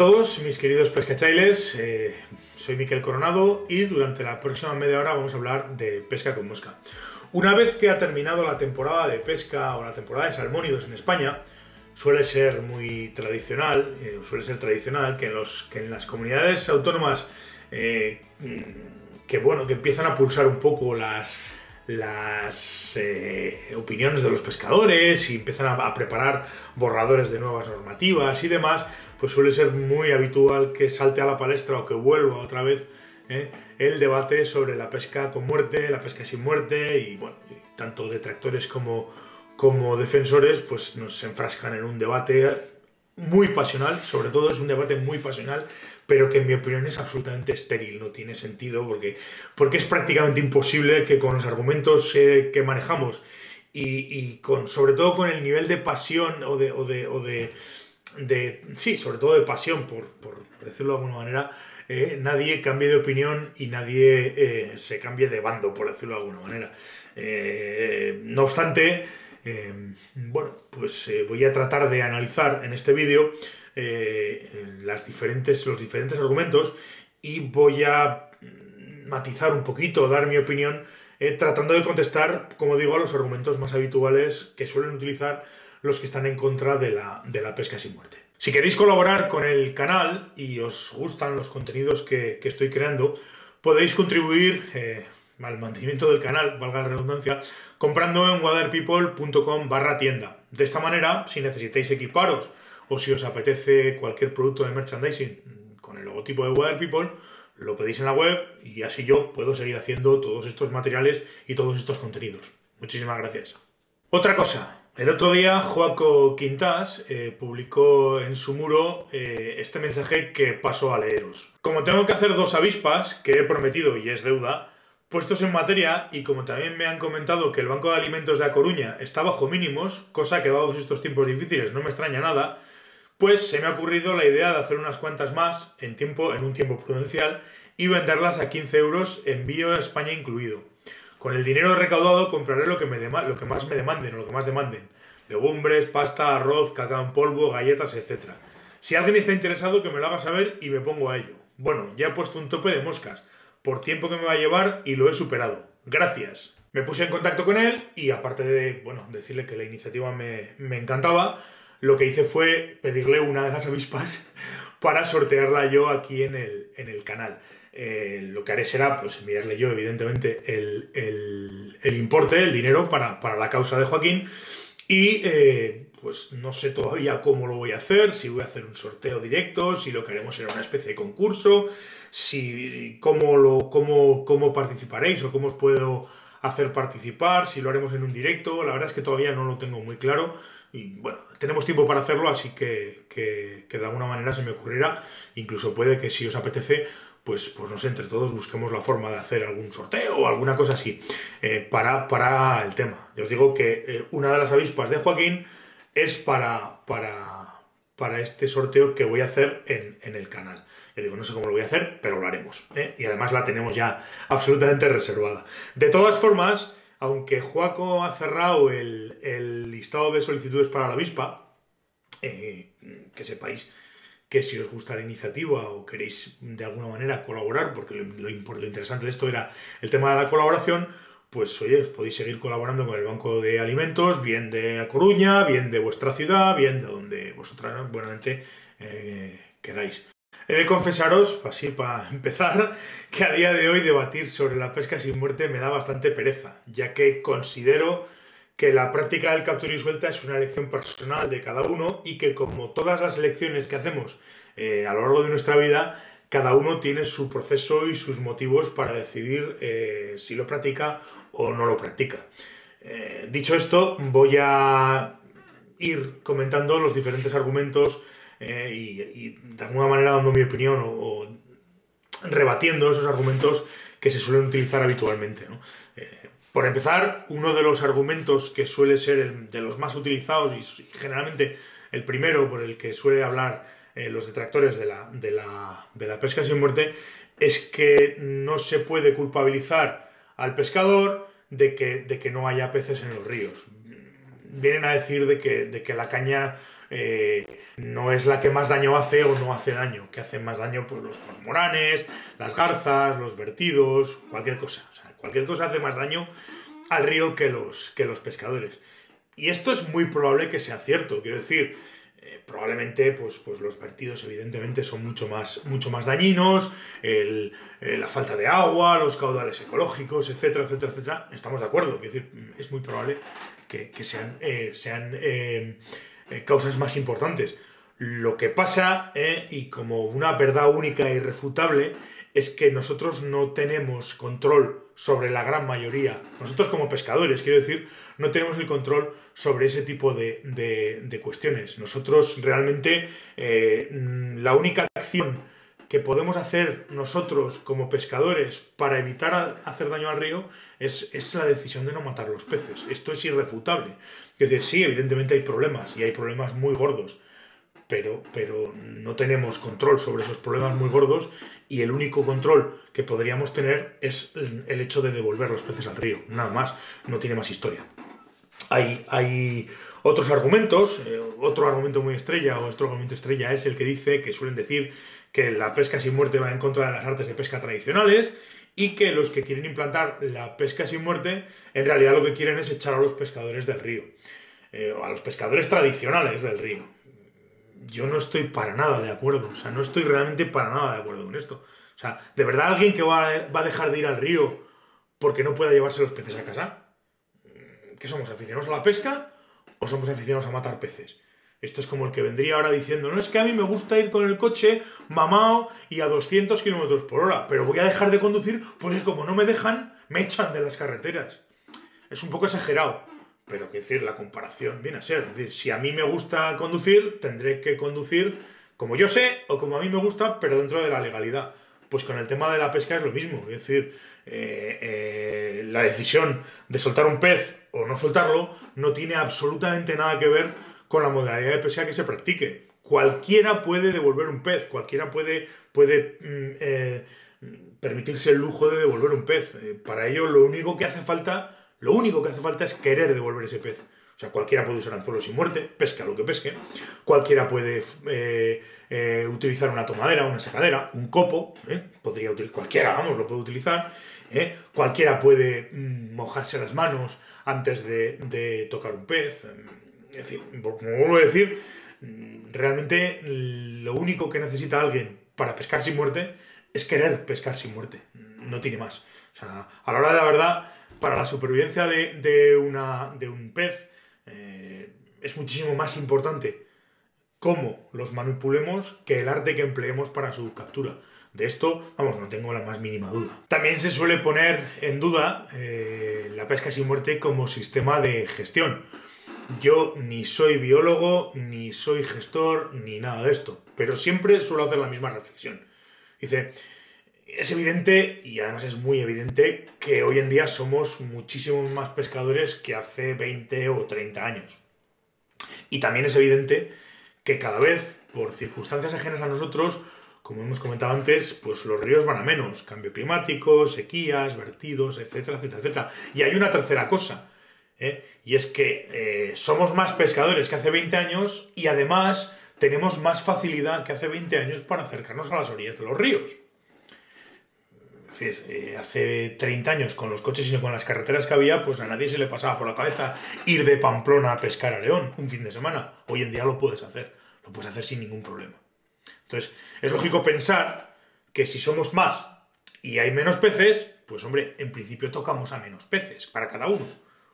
Todos, mis queridos pescachailes. Eh, soy Miquel Coronado y durante la próxima media hora vamos a hablar de pesca con mosca. Una vez que ha terminado la temporada de pesca o la temporada de salmónidos en España, suele ser muy tradicional, eh, suele ser tradicional que en, las comunidades autónomas eh, que, bueno, que empiezan a pulsar un poco las, opiniones de los pescadores y empiezan a, preparar borradores de nuevas normativas y demás, pues suele ser muy habitual que salte a la palestra o que vuelva otra vez eh, el debate sobre la pesca con muerte, la pesca sin muerte y bueno, tanto detractores como, como defensores pues nos enfrascan en un debate muy pasional, sobre todo es un debate muy pasional, pero que en mi opinión es absolutamente estéril, no tiene sentido porque, porque es prácticamente imposible que con los argumentos eh, que manejamos y, con, sobre todo con el nivel de pasión o de, o de, de, sí, sobre todo de pasión, por, por decirlo de alguna manera, eh, nadie cambie de opinión y nadie eh, se cambie de bando, por decirlo de alguna manera. no obstante, bueno, pues eh, voy a tratar de analizar en este vídeo eh, las diferentes, los diferentes argumentos y voy a matizar un poquito, dar mi opinión, eh, tratando de contestar, como digo, a los argumentos más habituales que suelen utilizar los que están en contra de la, pesca sin muerte. Si queréis colaborar con el canal y os gustan los contenidos que, que estoy creando, podéis contribuir al mantenimiento del canal, valga la redundancia, comprando en waterpeople.com barra tienda. De esta manera, si necesitáis equiparos o si os apetece cualquier producto de merchandising con el logotipo de Waterpeople, lo pedís en la web y así yo puedo seguir haciendo todos estos materiales y todos estos contenidos. Muchísimas gracias. Otra cosa, el otro día Joaco Quintas eh, publicó en su muro eh, este mensaje que paso a leeros. Como tengo que hacer dos avispas, que he prometido y es deuda, Puestos en materia, y como también me han comentado que el Banco de Alimentos de A Coruña está bajo mínimos, cosa que dados estos tiempos difíciles no me extraña nada, pues se me ha ocurrido la idea de hacer unas cuantas más en, tiempo, en un tiempo prudencial y venderlas a 15 euros, envío a España incluido. Con el dinero recaudado compraré lo que, me lo que más me demanden o lo que más demanden. Legumbres, pasta, arroz, cacao en polvo, galletas, etc. Si alguien está interesado, que me lo haga saber y me pongo a ello. Bueno, ya he puesto un tope de moscas por tiempo que me va a llevar y lo he superado. Gracias. Me puse en contacto con él y aparte de, bueno, decirle que la iniciativa me, encantaba, lo que hice fue pedirle una de las avispas para sortearla yo aquí en el, en el canal. Eh, lo que haré será pues enviarle yo evidentemente el, el, importe, el dinero para, para, la causa de Joaquín. Y eh, pues no sé todavía cómo lo voy a hacer, si voy a hacer un sorteo directo, si lo queremos en una especie de concurso, si cómo lo cómo, cómo participaréis o cómo os puedo hacer participar, si lo haremos en un directo, la verdad es que todavía no lo tengo muy claro. Y bueno, tenemos tiempo para hacerlo, así que, que, de alguna manera se me ocurrirá, incluso puede que si os apetece, pues, pues no sé, entre todos busquemos la forma de hacer algún sorteo o alguna cosa así eh, para, para el tema. Yo os digo que eh, una de las avispas de Joaquín es para, para, para este sorteo que voy a hacer en, el canal. Yo digo, no sé cómo lo voy a hacer, pero lo haremos. ¿eh? Y además la tenemos ya absolutamente reservada. De todas formas, aunque Juaco ha cerrado el, listado de solicitudes para la avispa, que sepáis que si os gusta la iniciativa o queréis de alguna manera colaborar, porque lo, interesante de esto era el tema de la colaboración, pues oye, podéis seguir colaborando con el Banco de Alimentos, bien de A Coruña, bien de vuestra ciudad, bien de donde vosotras buenamente eh, queráis. He de confesaros, así para empezar, que a día de hoy debatir sobre la pesca sin muerte me da bastante pereza, ya que considero que la práctica del captura y suelta es una elección personal de cada uno y que como todas las elecciones que hacemos eh, a lo largo de nuestra vida, cada uno tiene su proceso y sus motivos para decidir eh, si lo practica o no lo practica. Eh, dicho esto, voy a ir comentando los diferentes argumentos y, de alguna manera dando mi opinión o, rebatiendo esos argumentos que se suelen utilizar habitualmente. Por empezar, uno de los argumentos que suele ser de los más utilizados y generalmente el primero por el que suele hablar eh, los detractores de la, de, la, pesca sin muerte es que no se puede culpabilizar al pescador de que, de que no haya peces en los ríos. Vienen a decir de que, de que la caña eh, no es la que más daño hace o no hace daño, que hacen más daño pues los cormoranes, las garzas, los vertidos, cualquier cosa. O sea, cualquier cosa hace más daño al río que los, que los pescadores. Y esto es muy probable que sea cierto, quiero decir, eh, probablemente pues, pues los vertidos evidentemente son mucho más, mucho más dañinos, eh, la falta de agua, los caudales ecológicos, etcétera, etcétera, etcétera. Estamos de acuerdo, quiero decir, es muy probable que, sean, sean eh, causas más importantes. Lo que pasa, eh, y como una verdad única e irrefutable, es que nosotros no tenemos control sobre la gran mayoría. Nosotros como pescadores, quiero decir, no tenemos el control sobre ese tipo de, cuestiones. Nosotros realmente eh, la única acción que podemos hacer nosotros como pescadores para evitar hacer daño al río es, es, la decisión de no matar los peces. Esto es irrefutable. Es decir, sí, evidentemente hay problemas y hay problemas muy gordos, pero, pero no tenemos control sobre esos problemas muy gordos y el único control que podríamos tener es el hecho de devolver los peces al río. Nada más, no tiene más historia. Hay, hay otros argumentos, eh, otro argumento muy estrella o otro argumento estrella es el que dice que suelen decir que la pesca sin muerte va en contra de las artes de pesca tradicionales y que los que quieren implantar la pesca sin muerte en realidad lo que quieren es echar a los pescadores del río, eh, o a los pescadores tradicionales del río. Yo no estoy para nada de acuerdo, o sea, no estoy realmente para nada de acuerdo con esto. O sea, ¿de verdad alguien que va, va a dejar de ir al río porque no pueda llevarse los peces a casa? ¿Qué somos, aficionados a la pesca o somos aficionados a matar peces? Esto es como el que vendría ahora diciendo, no es que a mí me gusta ir con el coche mamado y a 200 kilómetros por hora, pero voy a dejar de conducir porque como no me dejan, me echan de las carreteras. Es un poco exagerado, pero que decir, la comparación viene a ser. Es decir, si a mí me gusta conducir, tendré que conducir como yo sé o como a mí me gusta, pero dentro de la legalidad. Pues con el tema de la pesca es lo mismo. Es decir, eh, eh, la decisión de soltar un pez o no soltarlo no tiene absolutamente nada que ver con la modalidad de pesca que se practique. Cualquiera puede devolver un pez, cualquiera puede, puede mm, eh, permitirse el lujo de devolver un pez. Eh, para ello lo único que hace falta, lo único que hace falta es querer devolver ese pez. O sea, cualquiera puede usar anzuelo sin muerte, pesca lo que pesque. Cualquiera puede eh, utilizar una tomadera, una sacadera, un copo, podría utilizar, cualquiera, vamos, lo puede utilizar. Cualquiera puede mm, mojarse las manos antes de, de tocar un pez es decir, como vuelvo a decir, realmente lo único que necesita alguien para pescar sin muerte es querer pescar sin muerte. No tiene más. O sea, a la hora de la verdad, para la supervivencia de, una, de un pez, eh, es muchísimo más importante cómo los manipulemos que el arte que empleemos para su captura. De esto, vamos, no tengo la más mínima duda. También se suele poner en duda eh, la pesca sin muerte como sistema de gestión. Yo ni soy biólogo, ni soy gestor, ni nada de esto, pero siempre suelo hacer la misma reflexión. Dice, es evidente, y además es muy evidente, que hoy en día somos muchísimos más pescadores que hace 20 o 30 años. Y también es evidente que cada vez, por circunstancias ajenas a nosotros, como hemos comentado antes, pues los ríos van a menos. Cambio climático, sequías, vertidos, etcétera, etcétera, etcétera. Y hay una tercera cosa, ¿eh? Y es que eh, somos más pescadores que hace 20 años y además tenemos más facilidad que hace 20 años para acercarnos a las orillas de los ríos. Es decir, eh, hace 30 años con los coches y con las carreteras que había, pues a nadie se le pasaba por la cabeza ir de Pamplona a pescar a León un fin de semana. Hoy en día lo puedes hacer, lo puedes hacer sin ningún problema. Entonces, es lógico pensar que si somos más y hay menos peces, pues hombre, en principio tocamos a menos peces para cada uno.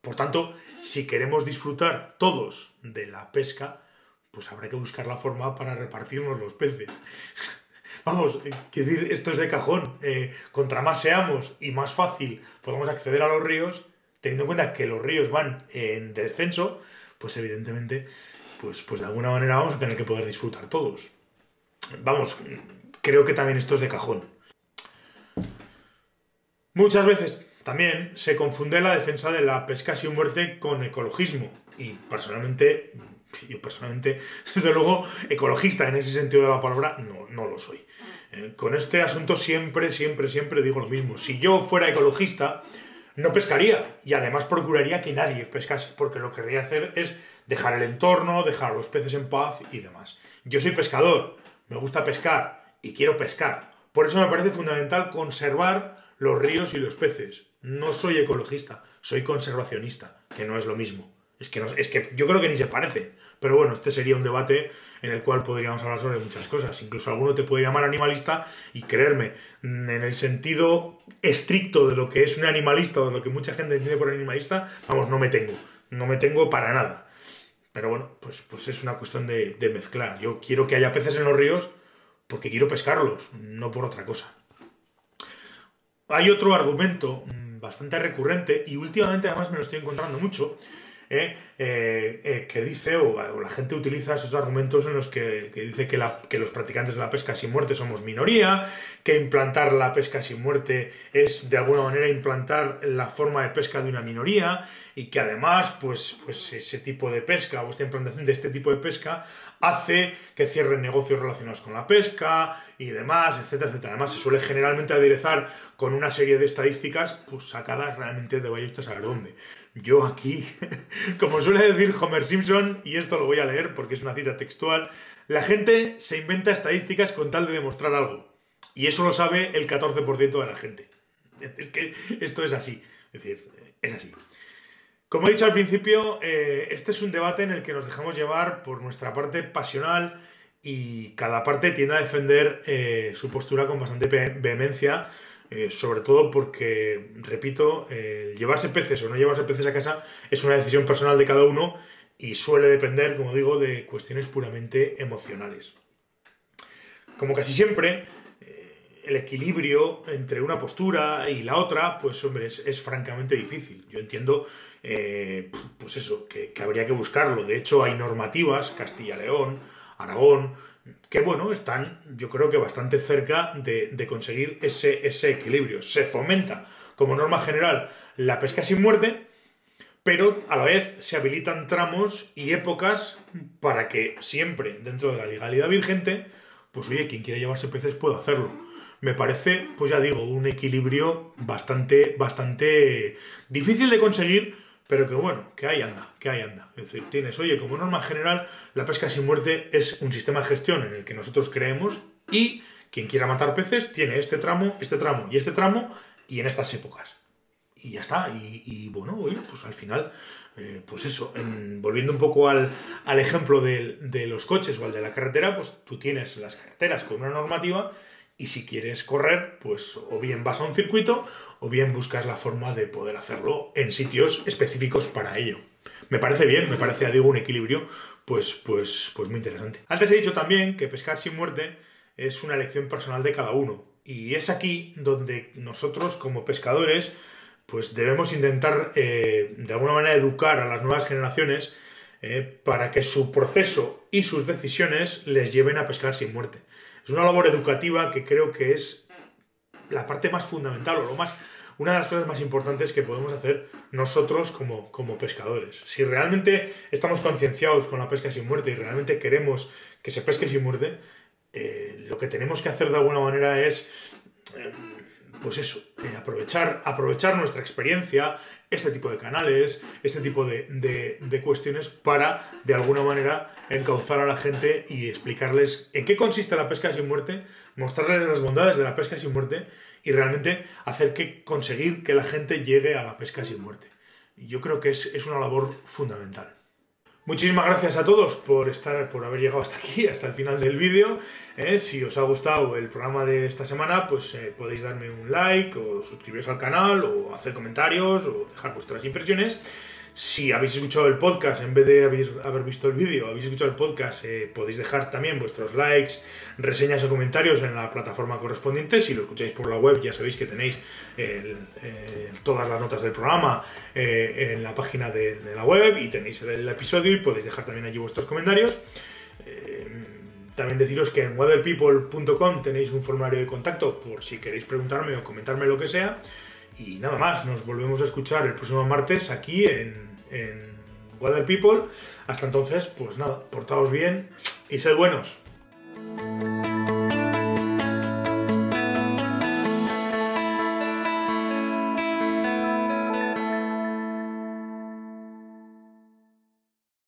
Por tanto, si queremos disfrutar todos de la pesca, pues habrá que buscar la forma para repartirnos los peces. Vamos, eh, decir, esto es de cajón. Eh, contra más seamos y más fácil podamos acceder a los ríos, teniendo en cuenta que los ríos van en descenso, pues evidentemente, pues, pues de alguna manera vamos a tener que poder disfrutar todos. Vamos, creo que también esto es de cajón. Muchas veces también se confunde la defensa de la pesca sin muerte con ecologismo. Y personalmente, yo personalmente, desde luego, ecologista en ese sentido de la palabra, no, no lo soy. Eh, con este asunto siempre, siempre, siempre digo lo mismo. Si yo fuera ecologista, no pescaría y además procuraría que nadie pescase, porque lo que querría hacer es dejar el entorno, dejar a los peces en paz y demás. Yo soy pescador, me gusta pescar y quiero pescar. Por eso me parece fundamental conservar los ríos y los peces. No soy ecologista, soy conservacionista, que no es lo mismo. Es que, es que yo creo que ni se parece. Pero bueno, este sería un debate en el cual podríamos hablar sobre muchas cosas. Incluso alguno te puede llamar animalista y creerme, en el sentido estricto de lo que es un animalista o de lo que mucha gente entiende por animalista, vamos, no me tengo. No me tengo para nada. Pero bueno, pues, pues es una cuestión de mezclar. Yo quiero que haya peces en los ríos porque quiero pescarlos, no por otra cosa. Hay otro argumento mm, bastante recurrente y últimamente además me lo estoy encontrando mucho, ¿eh? Eh, eh, que dice, o, la gente utiliza esos argumentos en los que, dice que, los practicantes de la pesca sin muerte somos minoría, que implantar la pesca sin muerte es de alguna manera implantar la forma de pesca de una minoría y que además pues, pues ese tipo de pesca o esta implantación de este tipo de pesca hace que cierren negocios relacionados con la pesca y demás, etcétera, etcétera. Además se suele generalmente aderezar con una serie de estadísticas pues sacadas realmente de vaya a saber dónde. Yo aquí, como suele decir Homer Simpson, y esto lo voy a leer porque es una cita textual, la gente se inventa estadísticas con tal de demostrar algo. Y eso lo sabe el 14% de la gente. Es que esto es así. Es decir, es así. Como he dicho al principio, eh, este es un debate en el que nos dejamos llevar por nuestra parte pasional y cada parte tiende a defender eh, su postura con bastante vehemencia eh, sobre todo porque, repito, llevarse peces o no llevarse peces a casa es una decisión personal de cada uno y suele depender, como digo, de cuestiones puramente emocionales. Como casi siempre, eh, el equilibrio entre una postura y la otra, pues hombre, es, francamente difícil. Yo entiendo, eh, pues eso, que habría que buscarlo. De hecho, hay normativas, Castilla-León, Aragón, que bueno, están yo creo que bastante cerca de, conseguir ese, ese, equilibrio. Se fomenta como norma general la pesca sin muerte, pero a la vez se habilitan tramos y épocas para que siempre dentro de la legalidad vigente, pues oye, quien quiera llevarse peces puede hacerlo. Me parece, pues ya digo, un equilibrio bastante, bastante difícil de conseguir, pero que bueno, que ahí anda, que ahí anda. Es decir, tienes, oye, como norma general, la pesca sin muerte es un sistema de gestión en el que nosotros creemos y quien quiera matar peces tiene este tramo, este tramo y este tramo y en estas épocas. Y ya está. Y, bueno, oye, pues al final, eh, pues eso, volviendo un poco al, ejemplo de, de los coches o al de la carretera, pues tú tienes las carreteras con una normativa y si quieres correr, pues o bien vas a un circuito o bien buscas la forma de poder hacerlo en sitios específicos para ello. Me parece bien, me parece, digo, un equilibrio, pues, pues, pues muy interesante. Antes he dicho también que pescar sin muerte es una elección personal de cada uno. Y es aquí donde nosotros, como pescadores, pues debemos intentar eh, de alguna manera educar a las nuevas generaciones eh, para que su proceso y sus decisiones les lleven a pescar sin muerte. Es una labor educativa que creo que es la parte más fundamental o lo más, una de las cosas más importantes que podemos hacer nosotros como, como pescadores. Si realmente estamos concienciados con la pesca sin muerte y realmente queremos que se pesque sin muerte, eh, lo que tenemos que hacer de alguna manera es eh, pues eso, eh, aprovechar, aprovechar nuestra experiencia, este tipo de canales, este tipo de, cuestiones para, de alguna manera, encauzar a la gente y explicarles en qué consiste la pesca sin muerte, mostrarles las bondades de la pesca sin muerte y realmente hacer que conseguir que la gente llegue a la pesca sin muerte. Yo creo que es una labor fundamental. Muchísimas gracias a todos por estar, por haber llegado hasta aquí, hasta el final del vídeo. Eh, si os ha gustado el programa de esta semana, pues eh, podéis darme un like o suscribiros al canal o hacer comentarios o dejar vuestras impresiones. Si habéis escuchado el podcast, en vez de haber, visto el vídeo, habéis escuchado el podcast, eh, podéis dejar también vuestros likes, reseñas o comentarios en la plataforma correspondiente. Si lo escucháis por la web, ya sabéis que tenéis todas las notas del programa eh, en la página de, la web y tenéis el, episodio y podéis dejar también allí vuestros comentarios. Eh, también deciros que en weatherpeople.com tenéis un formulario de contacto por si queréis preguntarme o comentarme lo que sea. Y nada más, nos volvemos a escuchar el próximo martes aquí en, en Weather People. Hasta entonces, pues nada, portaos bien y sed buenos.